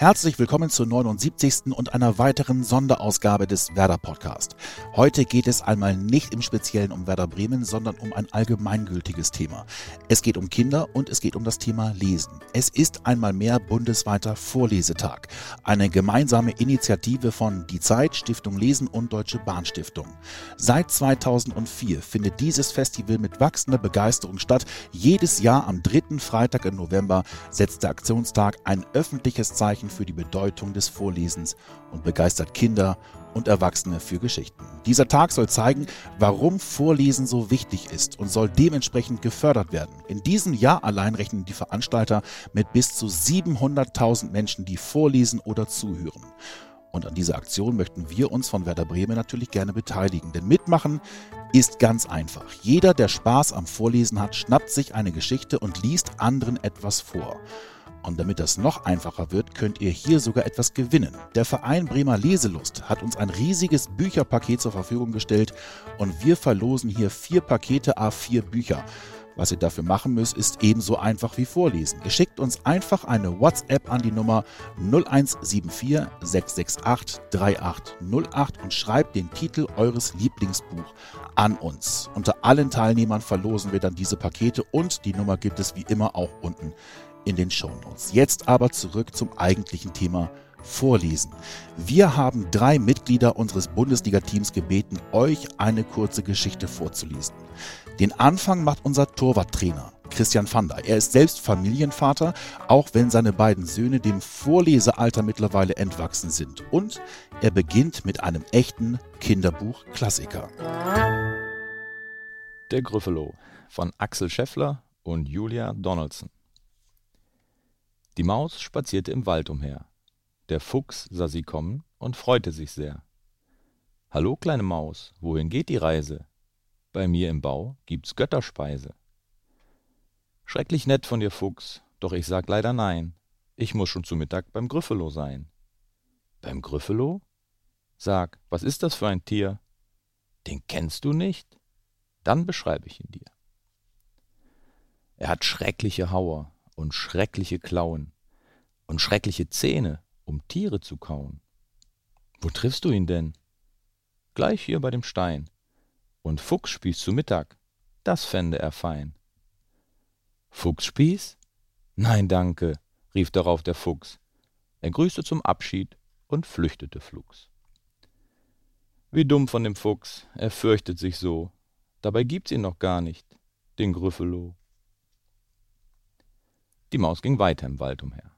Herzlich willkommen zur 79. und einer weiteren Sonderausgabe des Werder Podcast. Heute geht es einmal nicht im Speziellen um Werder Bremen, sondern um ein allgemeingültiges Thema. Es geht um Kinder und es geht um das Thema Lesen. Es ist einmal mehr bundesweiter Vorlesetag. Eine gemeinsame Initiative von Die Zeit, Stiftung Lesen und Deutsche Bahnstiftung. Seit 2004 findet dieses Festival mit wachsender Begeisterung statt. Jedes Jahr am dritten Freitag im November setzt der Aktionstag ein öffentliches Zeichen für die Bedeutung des Vorlesens und begeistert Kinder und Erwachsene für Geschichten. Dieser Tag soll zeigen, warum Vorlesen so wichtig ist und soll dementsprechend gefördert werden. In diesem Jahr allein rechnen die Veranstalter mit bis zu 700.000 Menschen, die vorlesen oder zuhören. Und an dieser Aktion möchten wir uns von Werder Bremen natürlich gerne beteiligen. Denn mitmachen ist ganz einfach. Jeder, der Spaß am Vorlesen hat, schnappt sich eine Geschichte und liest anderen etwas vor. Und damit das noch einfacher wird, könnt ihr hier sogar etwas gewinnen. Der Verein Bremer Leselust hat uns ein riesiges Bücherpaket zur Verfügung gestellt und wir verlosen hier vier Pakete A4 Bücher. Was ihr dafür machen müsst, ist ebenso einfach wie vorlesen. Ihr schickt uns einfach eine WhatsApp an die Nummer 0174 668 3808 und schreibt den Titel eures Lieblingsbuch an uns. Unter allen Teilnehmern verlosen wir dann diese Pakete und die Nummer gibt es wie immer auch unten in den Shownotes. Jetzt aber zurück zum eigentlichen Thema Vorlesen. Wir haben drei Mitglieder unseres Bundesliga-Teams gebeten, euch eine kurze Geschichte vorzulesen. Den Anfang macht unser Torwarttrainer Christian Fander. Er ist selbst Familienvater, auch wenn seine beiden Söhne dem Vorlesealter mittlerweile entwachsen sind. Und er beginnt mit einem echten Kinderbuch-Klassiker. Der Gryffalo von Axel Scheffler und Julia Donaldson. Die Maus spazierte im Wald umher. Der Fuchs sah sie kommen und freute sich sehr. Hallo, kleine Maus, wohin geht die Reise? Bei mir im Bau gibt's Götterspeise. Schrecklich nett von dir, Fuchs, doch ich sag leider nein. Ich muss schon zu Mittag beim Gryffalo sein. Beim Gryffalo? Sag, was ist das für ein Tier? Den kennst du nicht? Dann beschreibe ich ihn dir. Er hat schreckliche Hauer, und schreckliche Klauen und schreckliche Zähne, um Tiere zu kauen. Wo triffst du ihn denn? Gleich hier bei dem Stein. Und Fuchsspieß zu Mittag, das fände er fein. Fuchsspieß? Nein, danke, rief darauf der Fuchs. Er grüßte zum Abschied und flüchtete flugs. Wie dumm von dem Fuchs, er fürchtet sich so. Dabei gibt's ihn noch gar nicht, den Gryffalo. Die Maus ging weiter im Wald umher.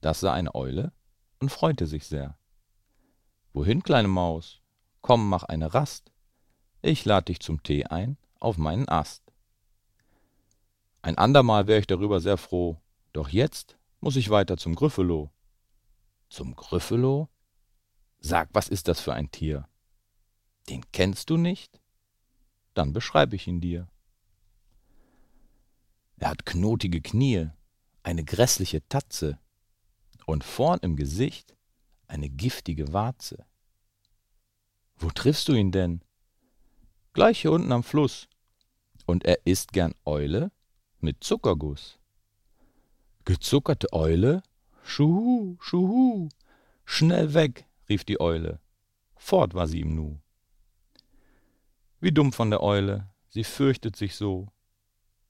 Das sah eine Eule und freute sich sehr. Wohin, kleine Maus? Komm, mach eine Rast. Ich lad dich zum Tee ein auf meinen Ast. Ein andermal wär ich darüber sehr froh, doch jetzt muss ich weiter zum Gryffalo. Zum Gryffalo? Sag, was ist das für ein Tier? Den kennst du nicht? Dann beschreib ich ihn dir. Er hat knotige Knie, eine grässliche Tatze und vorn im Gesicht eine giftige Warze. Wo triffst du ihn denn? Gleich hier unten am Fluss. Und er isst gern Eule mit Zuckerguss. Gezuckerte Eule? Schuhu, schuhu. Schnell weg, rief die Eule. Fort war sie ihm nu. Wie dumm von der Eule, sie fürchtet sich so.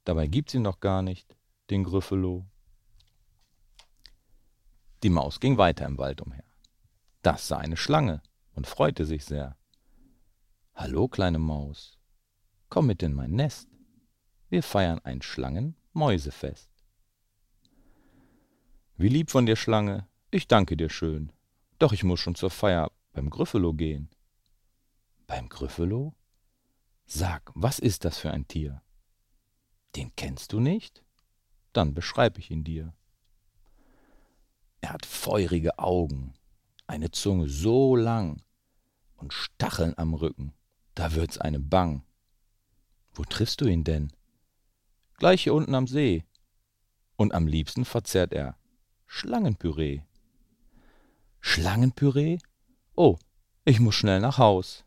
Dabei gibt's ihn doch gar nicht, den Gryffalo. Die Maus ging weiter im Wald umher. Das sah eine Schlange und freute sich sehr. Hallo, kleine Maus, komm mit in mein Nest. Wir feiern ein Schlangen-Mäusefest. Wie lieb von dir, Schlange, ich danke dir schön. Doch ich muss schon zur Feier beim Gryffalo gehen. Beim Gryffalo? Sag, was ist das für ein Tier? Den kennst du nicht? Dann beschreib ich ihn dir. Er hat feurige Augen, eine Zunge so lang und Stacheln am Rücken, da wird's einem bang. Wo triffst du ihn denn? Gleich hier unten am See. Und am liebsten verzehrt er Schlangenpüree. Schlangenpüree? Oh, ich muss schnell nach Haus.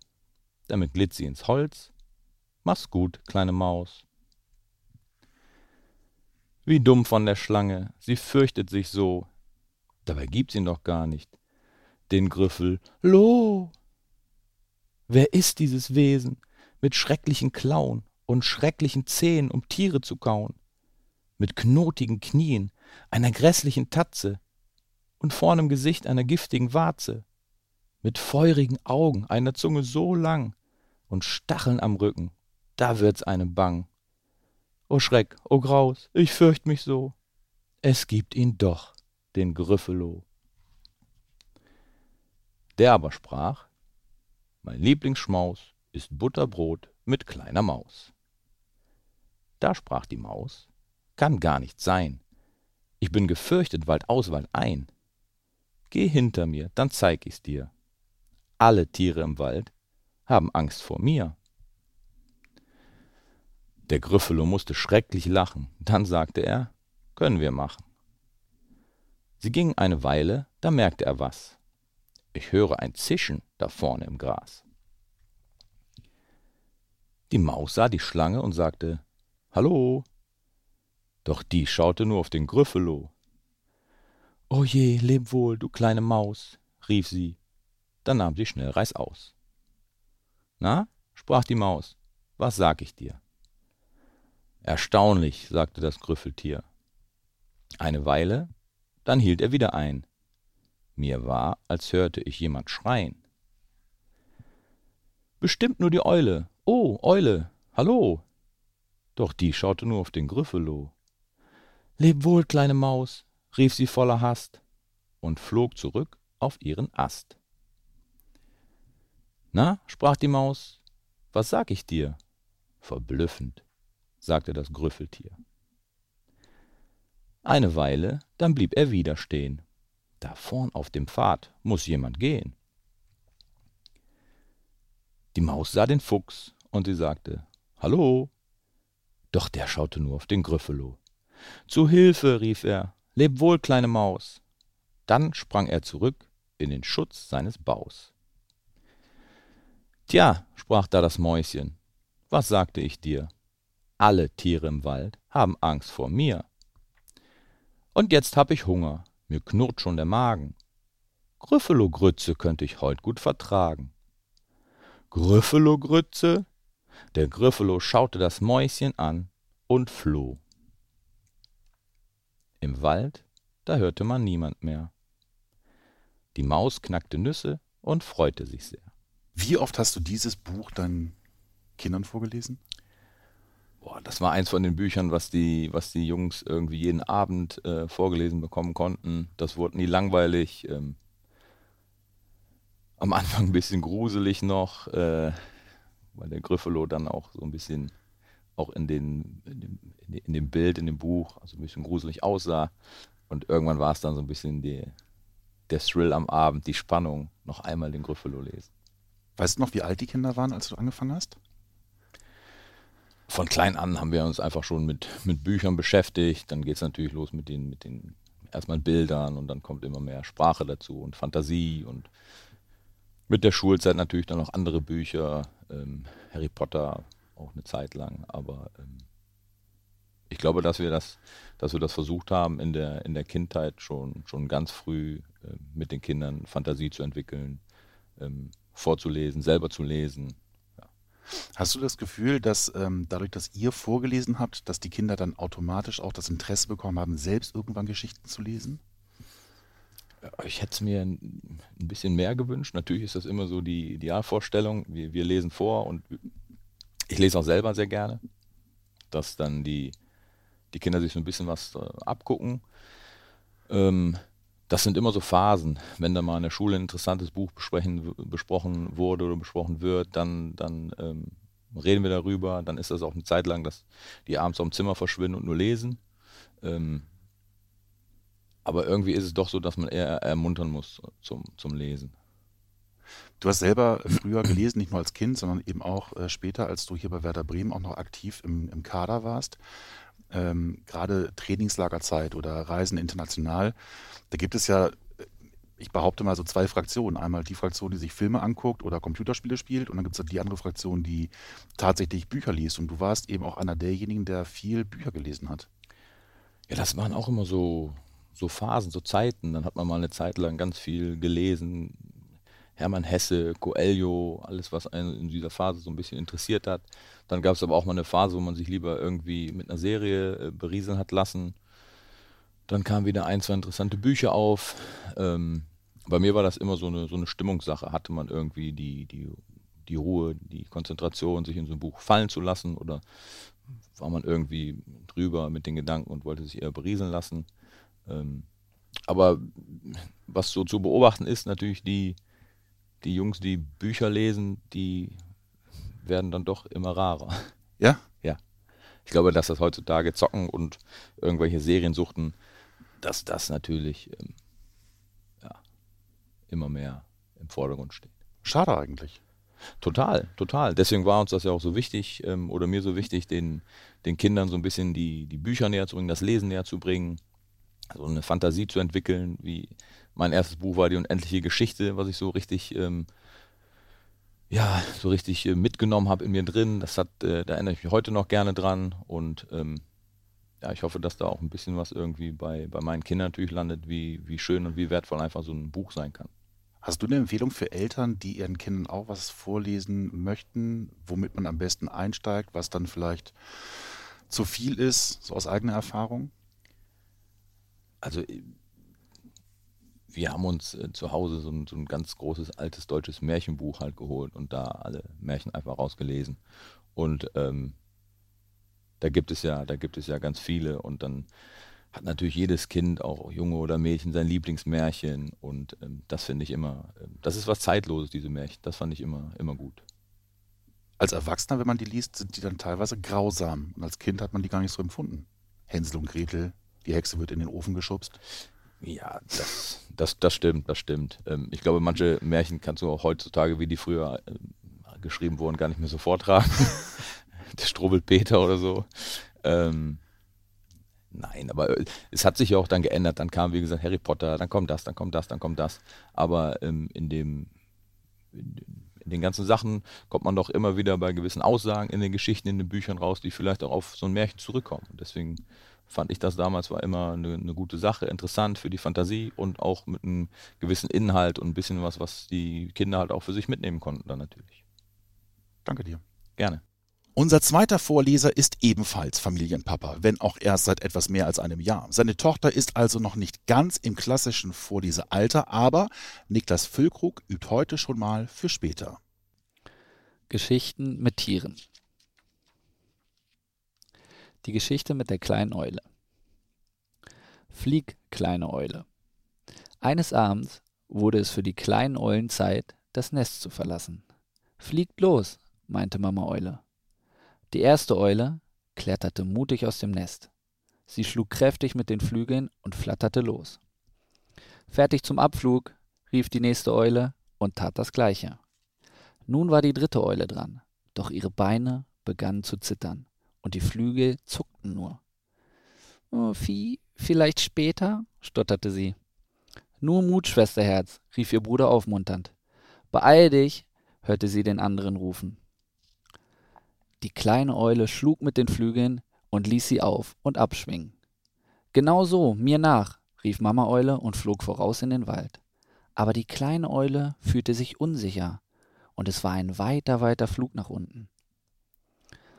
Damit glitt sie ins Holz. Mach's gut, kleine Maus. Wie dumm von der Schlange, sie fürchtet sich so, Dabei gibt's ihn doch gar nicht. Den Griffel Lo. Wer ist dieses Wesen mit schrecklichen Klauen und schrecklichen Zähnen, um Tiere zu kauen? Mit knotigen Knien, einer grässlichen Tatze und vorn im Gesicht einer giftigen Warze, mit feurigen Augen, einer Zunge so lang und Stacheln am Rücken, da wird's einem bang. O Schreck, o Graus, ich fürcht mich so. Es gibt ihn doch, den Gryffalo. Der aber sprach, mein Lieblingsschmaus ist Butterbrot mit kleiner Maus. Da sprach die Maus, kann gar nicht sein. Ich bin gefürchtet Wald aus, Wald ein. Geh hinter mir, dann zeig ich's dir. Alle Tiere im Wald haben Angst vor mir. Der Gryffalo musste schrecklich lachen. Dann sagte er, können wir machen. Sie gingen eine Weile, da merkte er was. Ich höre ein Zischen da vorne im Gras. Die Maus sah die Schlange und sagte, Hallo. Doch die schaute nur auf den Gryffalo. O je, leb wohl, du kleine Maus, rief sie. Dann nahm sie schnell Reißaus. Na, sprach die Maus, was sag ich dir? Erstaunlich, sagte das Grüffeltier. Eine Weile, dann hielt er wieder ein. Mir war, als hörte ich jemand schreien. Bestimmt nur die Eule. Oh, Eule, hallo. Doch die schaute nur auf den Gryffalo. Leb wohl, kleine Maus, rief sie voller Hast und flog zurück auf ihren Ast. Na, sprach die Maus, was sag ich dir? Verblüffend sagte das Grüffeltier. Eine Weile, dann blieb er wieder stehen. Da vorn auf dem Pfad muss jemand gehen. Die Maus sah den Fuchs und sie sagte, Hallo. Doch der schaute nur auf den Grüffelo. Zu Hilfe, rief er, leb wohl, kleine Maus. Dann sprang er zurück in den Schutz seines Baus. Tja, sprach da das Mäuschen, was sagte ich dir? Alle Tiere im Wald haben Angst vor mir. Und jetzt hab ich Hunger, mir knurrt schon der Magen. Grüffelogrütze könnte ich heut gut vertragen. Grüffelogrütze? Der Grüffelo schaute das Mäuschen an und floh. Im Wald, da hörte man niemand mehr. Die Maus knackte Nüsse und freute sich sehr. Wie oft hast du dieses Buch deinen Kindern vorgelesen? Boah, das war eins von den Büchern, was die, was die Jungs irgendwie jeden Abend äh, vorgelesen bekommen konnten. Das wurde nie langweilig. Ähm, am Anfang ein bisschen gruselig noch, äh, weil der Gryffalo dann auch so ein bisschen auch in, den, in, dem, in dem Bild, in dem Buch, also ein bisschen gruselig aussah. Und irgendwann war es dann so ein bisschen die, der Thrill am Abend, die Spannung, noch einmal den Gryffalo lesen. Weißt du noch, wie alt die Kinder waren, als du angefangen hast? Von klein an haben wir uns einfach schon mit, mit Büchern beschäftigt. Dann geht es natürlich los mit den, mit den erstmal Bildern und dann kommt immer mehr Sprache dazu und Fantasie und mit der Schulzeit natürlich dann noch andere Bücher, ähm, Harry Potter auch eine Zeit lang, aber ähm, ich glaube, dass wir das, dass wir das versucht haben, in der, in der Kindheit schon, schon ganz früh äh, mit den Kindern Fantasie zu entwickeln, ähm, vorzulesen, selber zu lesen, Hast du das Gefühl, dass ähm, dadurch, dass ihr vorgelesen habt, dass die Kinder dann automatisch auch das Interesse bekommen haben, selbst irgendwann Geschichten zu lesen? Ich hätte es mir ein bisschen mehr gewünscht. Natürlich ist das immer so die Idealvorstellung. Wir, wir lesen vor und ich lese auch selber sehr gerne, dass dann die, die Kinder sich so ein bisschen was äh, abgucken. Ähm, das sind immer so Phasen. Wenn da mal in der Schule ein interessantes Buch besprochen wurde oder besprochen wird, dann, dann ähm, reden wir darüber. Dann ist das auch eine Zeit lang, dass die abends auf dem Zimmer verschwinden und nur lesen. Ähm, aber irgendwie ist es doch so, dass man eher ermuntern muss zum, zum Lesen. Du hast selber früher gelesen, nicht nur als Kind, sondern eben auch äh, später, als du hier bei Werder Bremen auch noch aktiv im, im Kader warst ähm, gerade Trainingslagerzeit oder Reisen international, da gibt es ja, ich behaupte mal so zwei Fraktionen. Einmal die Fraktion, die sich Filme anguckt oder Computerspiele spielt und dann gibt es die andere Fraktion, die tatsächlich Bücher liest. Und du warst eben auch einer derjenigen, der viel Bücher gelesen hat. Ja, das waren auch immer so, so Phasen, so Zeiten. Dann hat man mal eine Zeit lang ganz viel gelesen. Hermann Hesse, Coelho, alles, was einen in dieser Phase so ein bisschen interessiert hat. Dann gab es aber auch mal eine Phase, wo man sich lieber irgendwie mit einer Serie äh, berieseln hat lassen. Dann kamen wieder ein, zwei interessante Bücher auf. Ähm, bei mir war das immer so eine, so eine Stimmungssache. Hatte man irgendwie die, die, die Ruhe, die Konzentration, sich in so ein Buch fallen zu lassen oder war man irgendwie drüber mit den Gedanken und wollte sich eher berieseln lassen. Ähm, aber was so zu beobachten ist, natürlich die, die Jungs, die Bücher lesen, die werden dann doch immer rarer. Ja? Ja. Ich glaube, dass das heutzutage Zocken und irgendwelche Serien suchten, dass das natürlich ähm, ja, immer mehr im Vordergrund steht. Schade eigentlich. Total, total. Deswegen war uns das ja auch so wichtig ähm, oder mir so wichtig, den, den Kindern so ein bisschen die, die Bücher näher zu bringen, das Lesen näher zu bringen, so eine Fantasie zu entwickeln, wie mein erstes Buch war die unendliche Geschichte, was ich so richtig, ähm, ja, so richtig äh, mitgenommen habe in mir drin. Das hat, äh, da erinnere ich mich heute noch gerne dran und ähm, ja, ich hoffe, dass da auch ein bisschen was irgendwie bei, bei meinen Kindern natürlich landet, wie, wie schön und wie wertvoll einfach so ein Buch sein kann. Hast du eine Empfehlung für Eltern, die ihren Kindern auch was vorlesen möchten, womit man am besten einsteigt, was dann vielleicht zu viel ist, so aus eigener Erfahrung? Also wir haben uns äh, zu Hause so ein, so ein, ganz großes altes deutsches Märchenbuch halt geholt und da alle Märchen einfach rausgelesen. Und ähm, da gibt es ja, da gibt es ja ganz viele und dann hat natürlich jedes Kind, auch Junge oder Mädchen, sein Lieblingsmärchen und ähm, das finde ich immer, äh, das ist was Zeitloses, diese Märchen. Das fand ich immer, immer gut. Als Erwachsener, wenn man die liest, sind die dann teilweise grausam und als Kind hat man die gar nicht so empfunden. Hänsel und Gretel, die Hexe wird in den Ofen geschubst. Ja, das, das, das stimmt, das stimmt. Ähm, ich glaube, manche Märchen kannst du auch heutzutage, wie die früher äh, geschrieben wurden, gar nicht mehr so vortragen. Der Strubbelpeter oder so. Ähm, nein, aber äh, es hat sich ja auch dann geändert. Dann kam, wie gesagt, Harry Potter, dann kommt das, dann kommt das, dann kommt das. Aber ähm, in dem in, den ganzen Sachen kommt man doch immer wieder bei gewissen Aussagen in den Geschichten, in den Büchern raus, die vielleicht auch auf so ein Märchen zurückkommen. Deswegen fand ich das damals war immer eine, eine, gute Sache, interessant für die Fantasie und auch mit einem gewissen Inhalt und ein bisschen was, was die Kinder halt auch für sich mitnehmen konnten dann natürlich. Danke dir. Gerne. Unser zweiter Vorleser ist ebenfalls Familienpapa, wenn auch erst seit etwas mehr als einem Jahr. Seine Tochter ist also noch nicht ganz im klassischen Vorlesealter, aber Niklas Füllkrug übt heute schon mal für später. Geschichten mit Tieren. Die Geschichte mit der kleinen Eule. Flieg, kleine Eule. Eines Abends wurde es für die kleinen Eulen Zeit, das Nest zu verlassen. Fliegt los, meinte Mama Eule. Die erste Eule kletterte mutig aus dem Nest. Sie schlug kräftig mit den Flügeln und flatterte los. Fertig zum Abflug, rief die nächste Eule und tat das gleiche. Nun war die dritte Eule dran, doch ihre Beine begannen zu zittern und die Flügel zuckten nur. Oh, Vieh, vielleicht später? stotterte sie. Nur Mut, Schwesterherz, rief ihr Bruder aufmunternd. Beeil dich, hörte sie den anderen rufen. Die kleine Eule schlug mit den Flügeln und ließ sie auf und abschwingen. Genau so, mir nach, rief Mama Eule und flog voraus in den Wald. Aber die kleine Eule fühlte sich unsicher, und es war ein weiter, weiter Flug nach unten.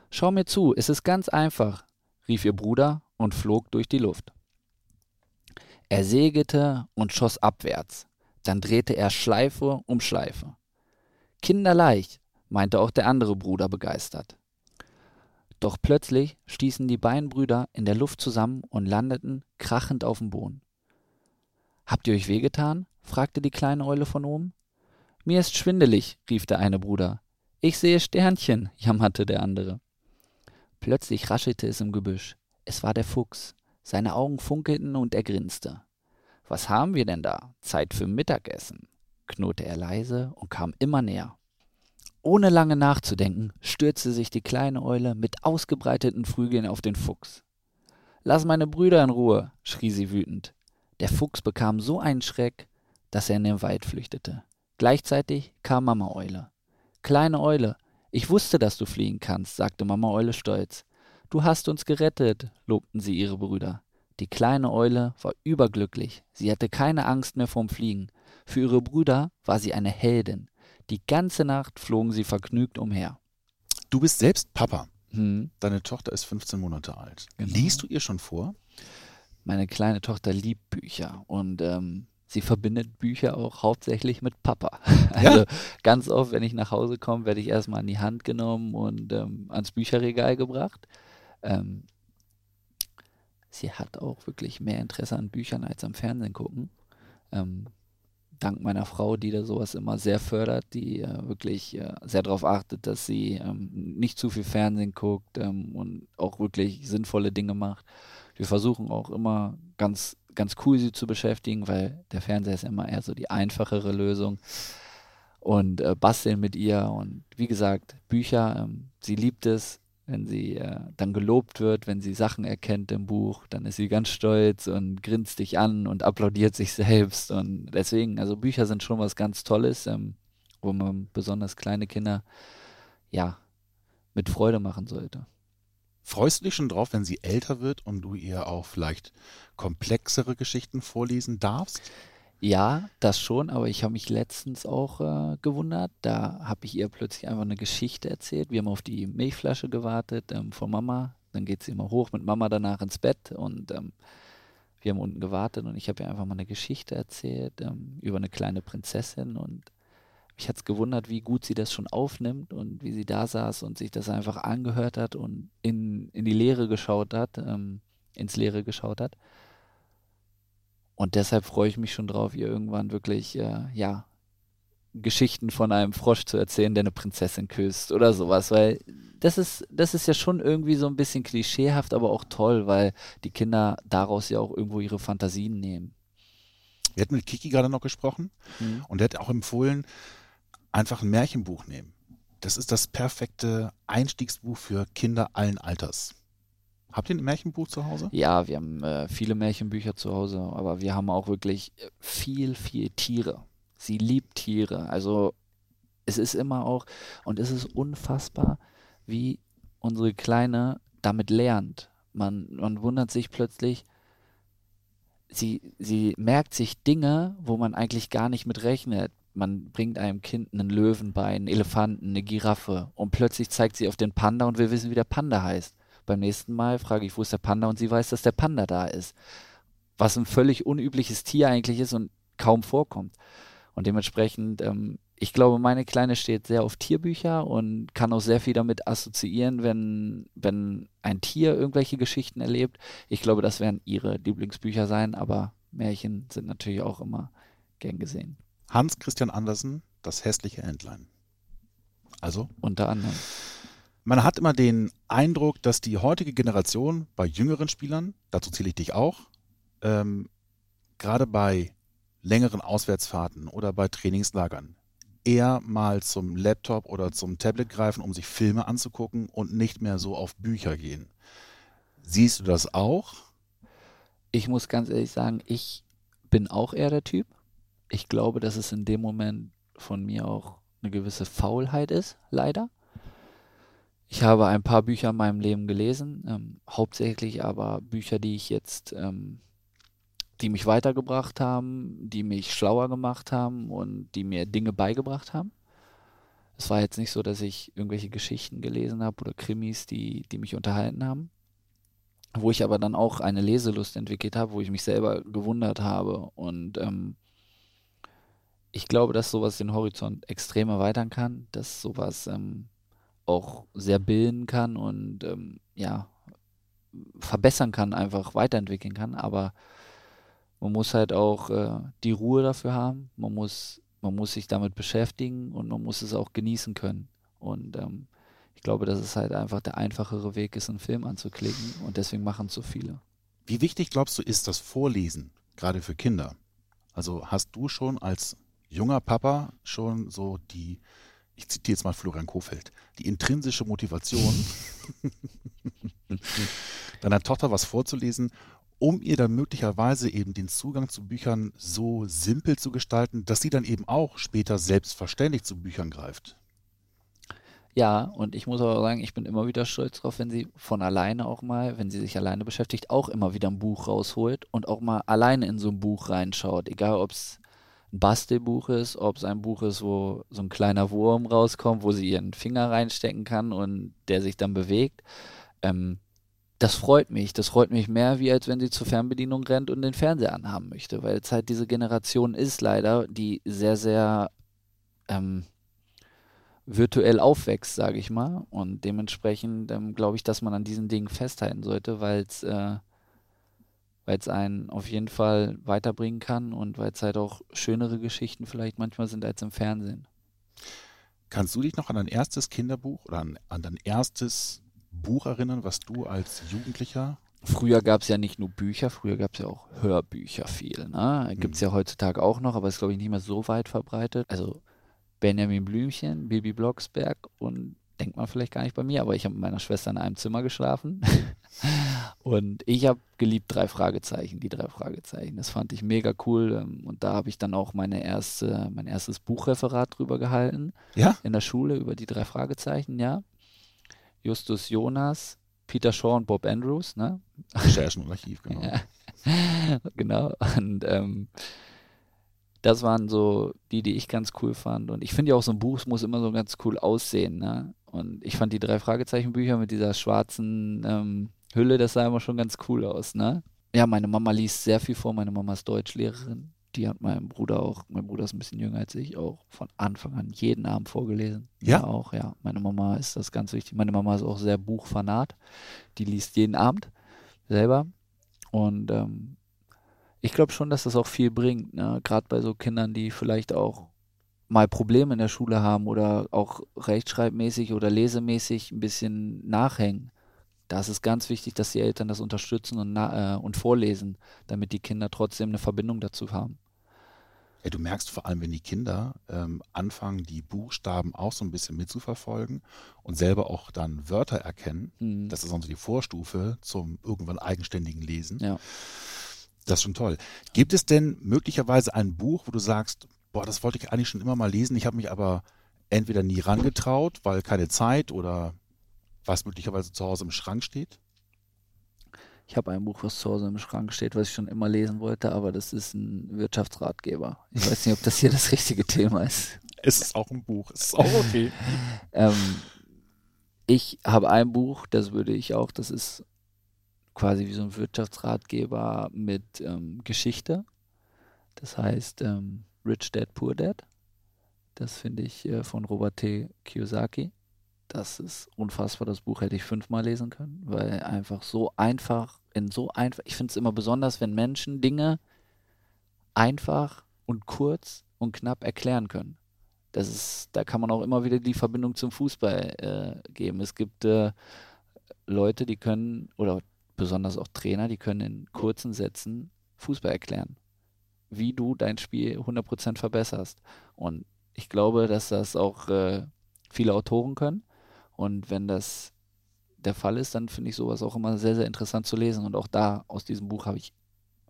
Schau mir zu, es ist ganz einfach, rief ihr Bruder und flog durch die Luft. Er segelte und schoss abwärts, dann drehte er Schleife um Schleife. Kinderleicht, meinte auch der andere Bruder begeistert. Doch plötzlich stießen die beiden Brüder in der Luft zusammen und landeten krachend auf dem Boden. Habt ihr euch wehgetan? fragte die kleine Eule von oben. Mir ist schwindelig, rief der eine Bruder. Ich sehe Sternchen, jammerte der andere. Plötzlich raschelte es im Gebüsch. Es war der Fuchs. Seine Augen funkelten und er grinste. Was haben wir denn da? Zeit für Mittagessen, knurrte er leise und kam immer näher. Ohne lange nachzudenken, stürzte sich die kleine Eule mit ausgebreiteten Flügeln auf den Fuchs. Lass meine Brüder in Ruhe, schrie sie wütend. Der Fuchs bekam so einen Schreck, dass er in den Wald flüchtete. Gleichzeitig kam Mama Eule. Kleine Eule, ich wusste, dass du fliegen kannst, sagte Mama Eule stolz. Du hast uns gerettet, lobten sie ihre Brüder. Die kleine Eule war überglücklich. Sie hatte keine Angst mehr vorm Fliegen. Für ihre Brüder war sie eine Heldin. Die ganze Nacht flogen sie vergnügt umher. Du bist selbst Papa. Hm, Deine Tochter ist 15 Monate alt. Genau. Liest du ihr schon vor? meine kleine Tochter liebt Bücher und ähm, sie verbindet Bücher auch hauptsächlich mit Papa. Also ganz oft, wenn ich nach Hause komme, werde ich erstmal an die Hand genommen und ähm, ans Bücherregal gebracht. Ähm, sie hat auch wirklich mehr Interesse an Büchern als am Fernsehen gucken. Ähm, dank meiner Frau, die da sowas immer sehr fördert, die äh, wirklich äh, sehr darauf achtet, dass sie ähm, nicht zu viel Fernsehen guckt ähm, und auch wirklich sinnvolle Dinge macht. Wir versuchen auch immer ganz, ganz cool sie zu beschäftigen, weil der Fernseher ist immer eher so die einfachere Lösung. Und äh, basteln mit ihr und wie gesagt, Bücher, ähm, sie liebt es, wenn sie äh, dann gelobt wird, wenn sie Sachen erkennt im Buch, dann ist sie ganz stolz und grinst dich an und applaudiert sich selbst. Und deswegen, also Bücher sind schon was ganz Tolles, ähm, wo man besonders kleine Kinder ja mit Freude machen sollte. Freust du dich schon drauf, wenn sie älter wird und du ihr auch vielleicht komplexere Geschichten vorlesen darfst? Ja, das schon, aber ich habe mich letztens auch äh, gewundert. Da habe ich ihr plötzlich einfach eine Geschichte erzählt. Wir haben auf die Milchflasche gewartet ähm, von Mama. Dann geht sie immer hoch mit Mama danach ins Bett und ähm, wir haben unten gewartet und ich habe ihr einfach mal eine Geschichte erzählt ähm, über eine kleine Prinzessin und mich hat es gewundert, wie gut sie das schon aufnimmt und wie sie da saß und sich das einfach angehört hat und in, in die Leere geschaut hat, ähm, ins Leere geschaut hat. Und deshalb freue ich mich schon drauf, ihr irgendwann wirklich, äh, ja, Geschichten von einem Frosch zu erzählen, der eine Prinzessin küsst oder sowas, weil das ist, das ist ja schon irgendwie so ein bisschen klischeehaft, aber auch toll, weil die Kinder daraus ja auch irgendwo ihre Fantasien nehmen. Wir hatten mit Kiki gerade noch gesprochen Mhm. und der hat auch empfohlen, einfach ein Märchenbuch nehmen. Das ist das perfekte Einstiegsbuch für Kinder allen Alters. Habt ihr ein Märchenbuch zu Hause? Ja, wir haben äh, viele Märchenbücher zu Hause, aber wir haben auch wirklich äh, viel, viel Tiere. Sie liebt Tiere. Also es ist immer auch, und es ist unfassbar, wie unsere Kleine damit lernt. Man, man wundert sich plötzlich, sie, sie merkt sich Dinge, wo man eigentlich gar nicht mit rechnet. Man bringt einem Kind einen Löwen bei, einen Elefanten, eine Giraffe und plötzlich zeigt sie auf den Panda und will wissen, wie der Panda heißt. Beim nächsten Mal frage ich, wo ist der Panda und sie weiß, dass der Panda da ist. Was ein völlig unübliches Tier eigentlich ist und kaum vorkommt. Und dementsprechend, ähm, ich glaube, meine Kleine steht sehr auf Tierbücher und kann auch sehr viel damit assoziieren, wenn, wenn ein Tier irgendwelche Geschichten erlebt. Ich glaube, das werden ihre Lieblingsbücher sein, aber Märchen sind natürlich auch immer gern gesehen. Hans Christian Andersen, Das hässliche Entlein. Also, Unter anderem. man hat immer den Eindruck, dass die heutige Generation bei jüngeren Spielern, dazu zähle ich dich auch, ähm, gerade bei längeren Auswärtsfahrten oder bei Trainingslagern eher mal zum Laptop oder zum Tablet greifen, um sich Filme anzugucken und nicht mehr so auf Bücher gehen. Siehst du das auch? Ich muss ganz ehrlich sagen, ich bin auch eher der Typ. Ich glaube, dass es in dem Moment von mir auch eine gewisse Faulheit ist, leider. Ich habe ein paar Bücher in meinem Leben gelesen, ähm, hauptsächlich aber Bücher, die ich jetzt, ähm, die mich weitergebracht haben, die mich schlauer gemacht haben und die mir Dinge beigebracht haben. Es war jetzt nicht so, dass ich irgendwelche Geschichten gelesen habe oder Krimis, die, die mich unterhalten haben wo ich aber dann auch eine Leselust entwickelt habe, wo ich mich selber gewundert habe. Und ähm, ich glaube, dass sowas den Horizont extrem erweitern kann, dass sowas ähm, auch sehr bilden kann und ähm, ja, verbessern kann, einfach weiterentwickeln kann. Aber man muss halt auch äh, die Ruhe dafür haben. Man muss, man muss sich damit beschäftigen und man muss es auch genießen können. Und ähm, ich glaube, dass es halt einfach der einfachere Weg ist, einen Film anzuklicken und deswegen machen es so viele. Wie wichtig glaubst du ist das Vorlesen, gerade für Kinder? Also hast du schon als junger Papa schon so die, ich zitiere jetzt mal Florian Kofeld, die intrinsische Motivation, deiner Tochter was vorzulesen, um ihr dann möglicherweise eben den Zugang zu Büchern so simpel zu gestalten, dass sie dann eben auch später selbstverständlich zu Büchern greift? Ja, und ich muss aber sagen, ich bin immer wieder stolz drauf, wenn sie von alleine auch mal, wenn sie sich alleine beschäftigt, auch immer wieder ein Buch rausholt und auch mal alleine in so ein Buch reinschaut. Egal, ob es Bastelbuch ist, ob es ein Buch ist, wo so ein kleiner Wurm rauskommt, wo sie ihren Finger reinstecken kann und der sich dann bewegt. Ähm, das freut mich. Das freut mich mehr, wie als wenn sie zur Fernbedienung rennt und den Fernseher anhaben möchte, weil es halt diese Generation ist leider, die sehr, sehr ähm, virtuell aufwächst, sage ich mal. Und dementsprechend ähm, glaube ich, dass man an diesen Dingen festhalten sollte, weil es äh, einen auf jeden Fall weiterbringen kann und weil es halt auch schönere Geschichten vielleicht manchmal sind als im Fernsehen. Kannst du dich noch an dein erstes Kinderbuch oder an, an dein erstes Buch erinnern, was du als Jugendlicher Früher gab es ja nicht nur Bücher, früher gab es ja auch Hörbücher viel. Ne? Gibt es mhm. ja heutzutage auch noch, aber ist, glaube ich, nicht mehr so weit verbreitet. Also Benjamin Blümchen, Bibi Blocksberg und denkt man vielleicht gar nicht bei mir, aber ich habe mit meiner Schwester in einem Zimmer geschlafen. und ich habe geliebt drei Fragezeichen, die drei Fragezeichen. Das fand ich mega cool. Ähm, und da habe ich dann auch meine erste, mein erstes Buchreferat drüber gehalten. Ja? In der Schule über die drei Fragezeichen, ja. Justus Jonas, Peter Shaw und Bob Andrews, ne? Recherchen und Archiv, genau. ja. genau. Und ähm, das waren so die, die ich ganz cool fand. Und ich finde ja auch, so ein Buch muss immer so ganz cool aussehen. Ne? Und ich fand die drei Fragezeichen-Bücher mit dieser schwarzen ähm, Hülle, das sah immer schon ganz cool aus. Ne? Ja, meine Mama liest sehr viel vor. Meine Mama ist Deutschlehrerin. Die hat meinem Bruder auch, mein Bruder ist ein bisschen jünger als ich, auch von Anfang an jeden Abend vorgelesen. Ja. ja auch, ja. Meine Mama ist das ganz wichtig. Meine Mama ist auch sehr buchfanat. Die liest jeden Abend selber. Und ähm, ich glaube schon, dass das auch viel bringt, ne? gerade bei so Kindern, die vielleicht auch mal Probleme in der Schule haben oder auch rechtschreibmäßig oder lesemäßig ein bisschen nachhängen. Da ist es ganz wichtig, dass die Eltern das unterstützen und, äh, und vorlesen, damit die Kinder trotzdem eine Verbindung dazu haben. Ja, du merkst vor allem, wenn die Kinder ähm, anfangen, die Buchstaben auch so ein bisschen mitzuverfolgen und selber auch dann Wörter erkennen, mhm. das ist also die Vorstufe zum irgendwann eigenständigen Lesen. Ja. Das ist schon toll. Gibt es denn möglicherweise ein Buch, wo du sagst, boah, das wollte ich eigentlich schon immer mal lesen, ich habe mich aber entweder nie rangetraut, weil keine Zeit oder was möglicherweise zu Hause im Schrank steht? Ich habe ein Buch, was zu Hause im Schrank steht, was ich schon immer lesen wollte, aber das ist ein Wirtschaftsratgeber. Ich weiß nicht, ob das hier das richtige Thema ist. Es ist auch ein Buch, es ist auch okay. ähm, ich habe ein Buch, das würde ich auch, das ist quasi wie so ein Wirtschaftsratgeber mit ähm, Geschichte. Das heißt ähm, Rich Dad Poor Dad. Das finde ich äh, von Robert T. Kiyosaki. Das ist unfassbar. Das Buch hätte ich fünfmal lesen können, weil einfach so einfach, in so einfach, ich finde es immer besonders, wenn Menschen Dinge einfach und kurz und knapp erklären können. Das ist, da kann man auch immer wieder die Verbindung zum Fußball äh, geben. Es gibt äh, Leute, die können, oder besonders auch Trainer, die können in kurzen Sätzen Fußball erklären, wie du dein Spiel 100% verbesserst. Und ich glaube, dass das auch äh, viele Autoren können. Und wenn das der Fall ist, dann finde ich sowas auch immer sehr, sehr interessant zu lesen. Und auch da aus diesem Buch habe ich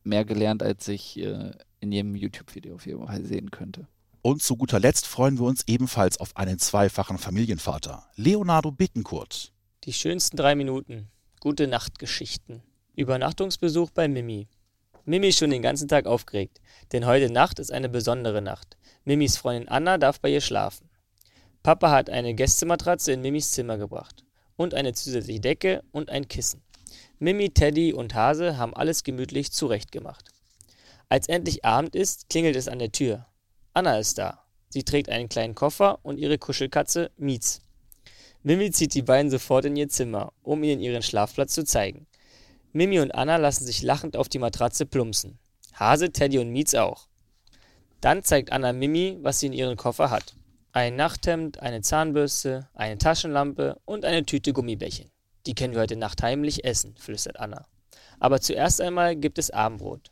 mehr gelernt, als ich äh, in jedem YouTube-Video auf jeden Fall sehen könnte. Und zu guter Letzt freuen wir uns ebenfalls auf einen zweifachen Familienvater, Leonardo Bittenkurt. Die schönsten drei Minuten. Gute Nachtgeschichten. Übernachtungsbesuch bei Mimi. Mimi ist schon den ganzen Tag aufgeregt, denn heute Nacht ist eine besondere Nacht. Mimis Freundin Anna darf bei ihr schlafen. Papa hat eine Gästematratze in Mimis Zimmer gebracht und eine zusätzliche Decke und ein Kissen. Mimi, Teddy und Hase haben alles gemütlich zurechtgemacht. Als endlich Abend ist, klingelt es an der Tür. Anna ist da. Sie trägt einen kleinen Koffer und ihre Kuschelkatze Mietz. Mimi zieht die beiden sofort in ihr Zimmer, um ihnen ihren Schlafplatz zu zeigen. Mimi und Anna lassen sich lachend auf die Matratze plumpsen. Hase, Teddy und Mietz auch. Dann zeigt Anna Mimi, was sie in ihrem Koffer hat. Ein Nachthemd, eine Zahnbürste, eine Taschenlampe und eine Tüte Gummibärchen. Die können wir heute Nacht heimlich essen, flüstert Anna. Aber zuerst einmal gibt es Abendbrot.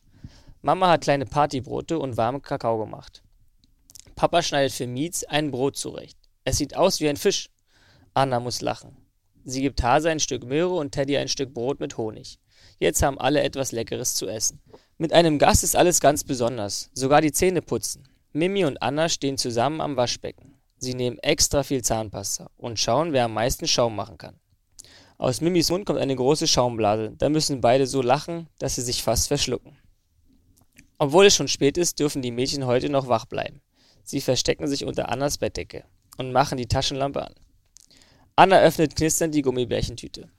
Mama hat kleine Partybrote und warmen Kakao gemacht. Papa schneidet für Mietz ein Brot zurecht. Es sieht aus wie ein Fisch. Anna muss lachen. Sie gibt Hase ein Stück Möhre und Teddy ein Stück Brot mit Honig. Jetzt haben alle etwas Leckeres zu essen. Mit einem Gast ist alles ganz besonders, sogar die Zähne putzen. Mimi und Anna stehen zusammen am Waschbecken. Sie nehmen extra viel Zahnpasta und schauen, wer am meisten Schaum machen kann. Aus Mimis Mund kommt eine große Schaumblase. Da müssen beide so lachen, dass sie sich fast verschlucken. Obwohl es schon spät ist, dürfen die Mädchen heute noch wach bleiben. Sie verstecken sich unter Annas Bettdecke und machen die Taschenlampe an. Anna öffnet knisternd die Gummibärchentüte.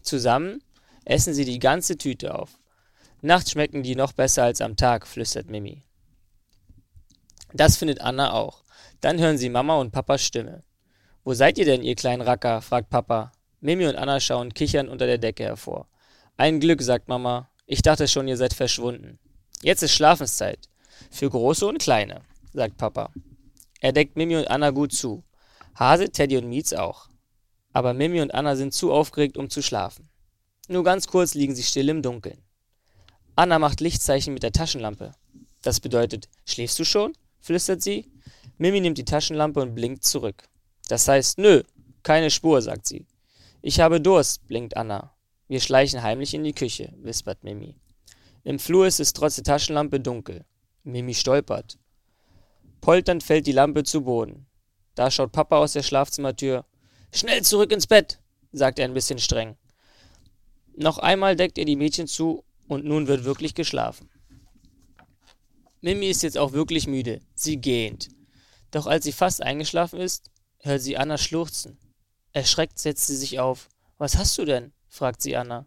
Zusammen essen sie die ganze Tüte auf. Nachts schmecken die noch besser als am Tag, flüstert Mimi. Das findet Anna auch. Dann hören sie Mama und Papas Stimme. Wo seid ihr denn, ihr kleinen Racker? fragt Papa. Mimi und Anna schauen kichern unter der Decke hervor. Ein Glück, sagt Mama. Ich dachte schon, ihr seid verschwunden. Jetzt ist Schlafenszeit. Für Große und Kleine, sagt Papa. Er deckt Mimi und Anna gut zu. Hase, Teddy und Mietz auch. Aber Mimi und Anna sind zu aufgeregt, um zu schlafen. Nur ganz kurz liegen sie still im Dunkeln. Anna macht Lichtzeichen mit der Taschenlampe. Das bedeutet, schläfst du schon? flüstert sie. Mimi nimmt die Taschenlampe und blinkt zurück. Das heißt, nö, keine Spur, sagt sie. Ich habe Durst, blinkt Anna. Wir schleichen heimlich in die Küche, wispert Mimi. Im Flur ist es trotz der Taschenlampe dunkel. Mimi stolpert. Polternd fällt die Lampe zu Boden. Da schaut Papa aus der Schlafzimmertür. Schnell zurück ins Bett, sagt er ein bisschen streng. Noch einmal deckt er die Mädchen zu und nun wird wirklich geschlafen. Mimi ist jetzt auch wirklich müde. Sie gähnt. Doch als sie fast eingeschlafen ist, hört sie Anna schluchzen. Erschreckt setzt sie sich auf. Was hast du denn? fragt sie Anna.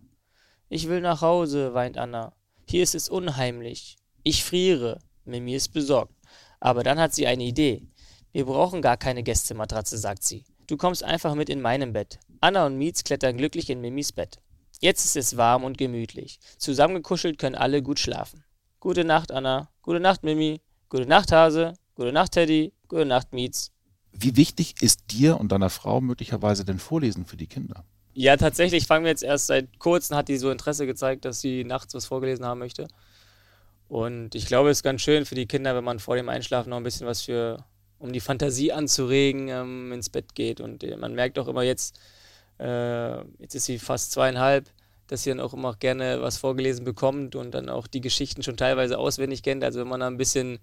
Ich will nach Hause, weint Anna. Hier ist es unheimlich. Ich friere. Mimi ist besorgt. Aber dann hat sie eine Idee. Wir brauchen gar keine Gästematratze, sagt sie. Du kommst einfach mit in meinem Bett. Anna und Mietz klettern glücklich in Mimis Bett. Jetzt ist es warm und gemütlich. Zusammengekuschelt können alle gut schlafen. Gute Nacht, Anna. Gute Nacht, Mimi. Gute Nacht, Hase. Gute Nacht, Teddy. Gute Nacht, Mietz. Wie wichtig ist dir und deiner Frau möglicherweise denn Vorlesen für die Kinder? Ja, tatsächlich fangen wir jetzt erst seit kurzem, hat die so Interesse gezeigt, dass sie nachts was vorgelesen haben möchte. Und ich glaube, es ist ganz schön für die Kinder, wenn man vor dem Einschlafen noch ein bisschen was für, um die Fantasie anzuregen, ähm, ins Bett geht. Und äh, man merkt auch immer jetzt, äh, jetzt ist sie fast zweieinhalb, dass sie dann auch immer gerne was vorgelesen bekommt und dann auch die Geschichten schon teilweise auswendig kennt. Also wenn man da ein bisschen,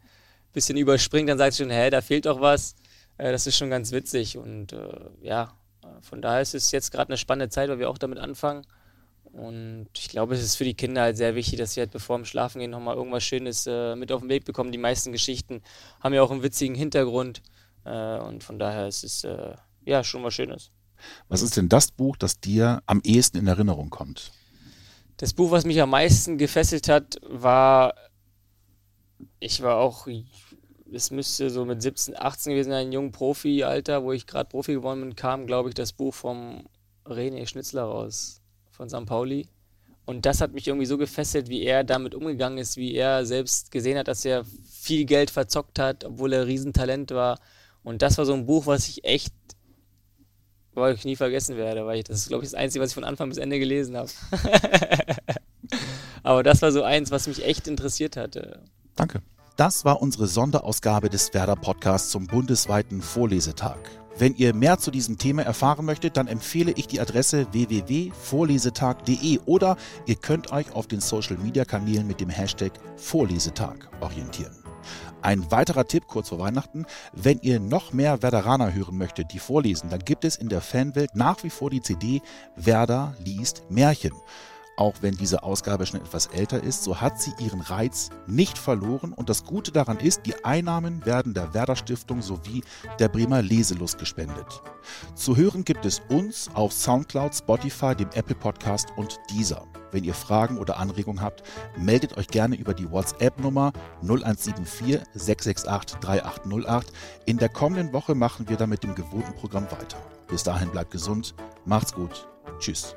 bisschen überspringt, dann sagt sie schon, hä, da fehlt doch was. Äh, das ist schon ganz witzig. Und äh, ja, von daher ist es jetzt gerade eine spannende Zeit, weil wir auch damit anfangen. Und ich glaube, es ist für die Kinder halt sehr wichtig, dass sie halt bevor dem Schlafen gehen nochmal irgendwas Schönes äh, mit auf den Weg bekommen. Die meisten Geschichten haben ja auch einen witzigen Hintergrund. Äh, und von daher ist es äh, ja schon was Schönes. Was ist denn das Buch, das dir am ehesten in Erinnerung kommt? Das Buch, was mich am meisten gefesselt hat, war, ich war auch, es müsste so mit 17, 18 gewesen sein, ein jungen Profi-Alter, wo ich gerade Profi geworden bin, kam, glaube ich, das Buch vom René Schnitzler raus, von St. Pauli. Und das hat mich irgendwie so gefesselt, wie er damit umgegangen ist, wie er selbst gesehen hat, dass er viel Geld verzockt hat, obwohl er Riesentalent war. Und das war so ein Buch, was ich echt weil ich nie vergessen werde, weil ich, das ist, glaube ich, das Einzige, was ich von Anfang bis Ende gelesen habe. Aber das war so eins, was mich echt interessiert hatte. Danke. Das war unsere Sonderausgabe des Werder Podcasts zum bundesweiten Vorlesetag. Wenn ihr mehr zu diesem Thema erfahren möchtet, dann empfehle ich die Adresse www.vorlesetag.de oder ihr könnt euch auf den Social Media Kanälen mit dem Hashtag Vorlesetag orientieren. Ein weiterer Tipp kurz vor Weihnachten, wenn ihr noch mehr Werderaner hören möchtet, die vorlesen, dann gibt es in der Fanwelt nach wie vor die CD Werder liest Märchen. Auch wenn diese Ausgabe schon etwas älter ist, so hat sie ihren Reiz nicht verloren und das Gute daran ist, die Einnahmen werden der Werder Stiftung sowie der Bremer Leselust gespendet. Zu hören gibt es uns auf Soundcloud, Spotify, dem Apple Podcast und dieser. Wenn ihr Fragen oder Anregungen habt, meldet euch gerne über die WhatsApp-Nummer 0174 668 3808. In der kommenden Woche machen wir dann mit dem gewohnten Programm weiter. Bis dahin bleibt gesund, macht's gut, tschüss.